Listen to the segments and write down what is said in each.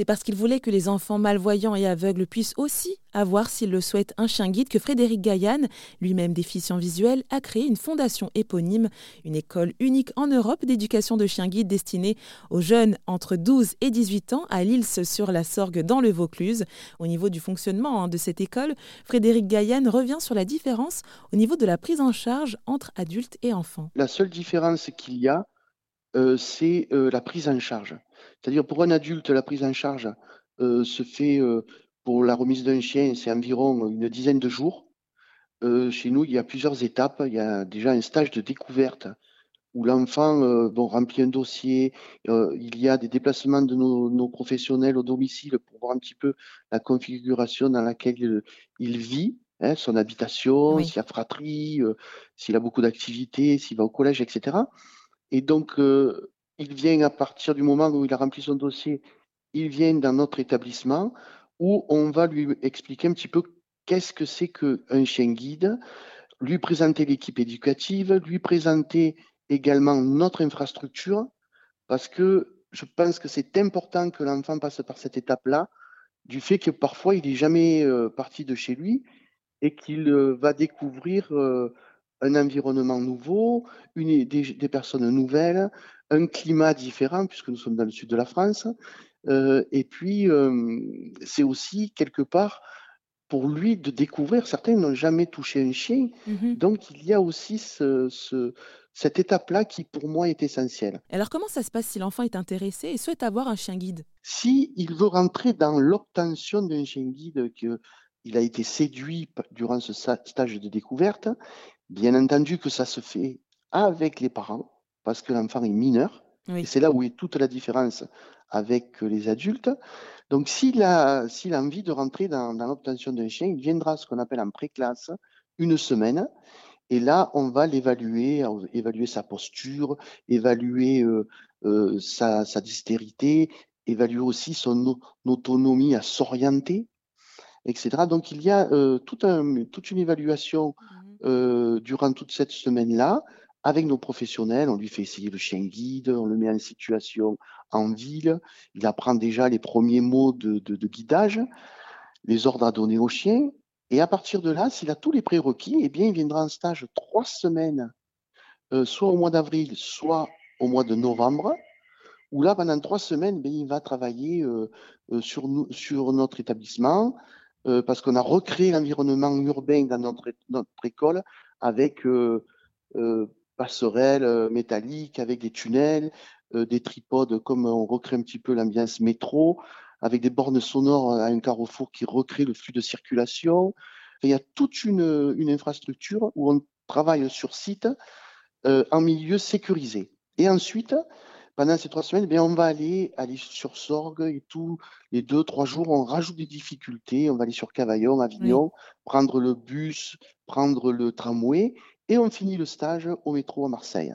C'est parce qu'il voulait que les enfants malvoyants et aveugles puissent aussi avoir, s'ils le souhaitent, un chien guide que Frédéric Gaillan, lui-même déficient visuel, a créé une fondation éponyme, une école unique en Europe d'éducation de chiens guides destinée aux jeunes entre 12 et 18 ans à Lille sur la Sorgue dans le Vaucluse. Au niveau du fonctionnement hein, de cette école, Frédéric Gaillan revient sur la différence au niveau de la prise en charge entre adultes et enfants. La seule différence qu'il y a, euh, c'est euh, la prise en charge. C'est-à-dire pour un adulte, la prise en charge euh, se fait pour la remise d'un chien, c'est environ une dizaine de jours. chez nous, il y a plusieurs étapes. Il y a déjà un stage de découverte où l'enfant bon, remplit un dossier. il y a des déplacements de nos, professionnels au domicile pour voir un petit peu la configuration dans laquelle il, vit. Hein, son habitation, s'il y a fratrie, s'il a beaucoup d'activités, s'il va au collège, etc. Et donc, euh, il vient à partir du moment où il a rempli son dossier, il vient dans notre établissement où on va lui expliquer un petit peu qu'est-ce que c'est qu'un chien guide, lui présenter l'équipe éducative, lui présenter également notre infrastructure, parce que je pense que c'est important que l'enfant passe par cette étape-là, du fait que parfois il n'est jamais euh, parti de chez lui et qu'il euh, va découvrir un environnement nouveau, une, des, personnes nouvelles, un climat différent, puisque nous sommes dans le sud de la France. Euh, et puis, euh, c'est aussi quelque part pour lui de découvrir, certains n'ont jamais touché un chien, mmh donc il y a aussi ce, cette étape-là qui pour moi est essentielle. Alors comment ça se passe si l'enfant est intéressé et souhaite avoir un chien guide? Si il veut rentrer dans l'obtention d'un chien guide, qu'il a été séduit durant ce stage de découverte, Bien entendu que ça se fait avec les parents, parce que l'enfant est mineur. Et c'est là où est toute la différence avec les adultes. Donc, s'il a, s'il a envie de rentrer dans, l'obtention d'un chien, il viendra ce qu'on appelle en pré-classe une semaine. Et là, on va l'évaluer, évaluer sa posture, évaluer euh, euh, sa, sa dextérité, évaluer aussi son autonomie à s'orienter, etc. Donc, il y a euh, tout un, toute une évaluation mmh euh, durant toute cette semaine-là avec nos professionnels. On lui fait essayer le chien guide, on le met en situation en ville. Il apprend déjà les premiers mots de, guidage, les ordres à donner au chien. Et à partir de là, s'il a tous les prérequis, eh bien, il viendra en stage trois semaines, euh, soit au mois d'avril, soit au mois de novembre, où là, pendant trois semaines, ben, il va travailler euh, sur, sur notre établissement, euh, parce qu'on a recréé l'environnement urbain dans notre, école avec euh, euh, passerelles métalliques, avec des tunnels, des tripodes, comme on recrée un petit peu l'ambiance métro, avec des bornes sonores à un carrefour qui recrée le flux de circulation. il y a toute une, une, infrastructure où on travaille sur site en milieu sécurisé. Et ensuite, pendant ces trois semaines, bien, on va aller, aller sur Sorgue et tous les deux, trois jours, on rajoute des difficultés. On va aller sur Cavaillon, Avignon, prendre le bus, prendre le tramway et on finit le stage au métro à Marseille.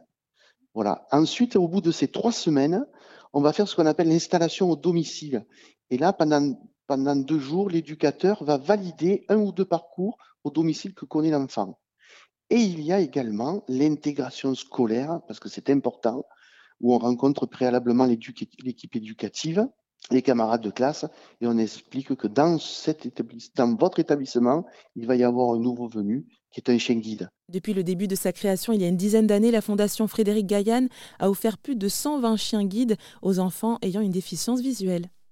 Voilà. Ensuite, au bout de ces trois semaines, on va faire ce qu'on appelle l'installation au domicile. Et là, pendant, pendant deux jours, l'éducateur va valider un ou deux parcours au domicile que connaît l'enfant. Et il y a également l'intégration scolaire, parce que c'est important où on rencontre préalablement l'équipe éducative, les camarades de classe, et on explique que dans, votre établissement, il va y avoir un nouveau venu qui est un chien guide. Depuis le début de sa création, il y a une dizaine d'années, la Fondation Frédéric Gaillan a offert plus de 120 chiens guides aux enfants ayant une déficience visuelle.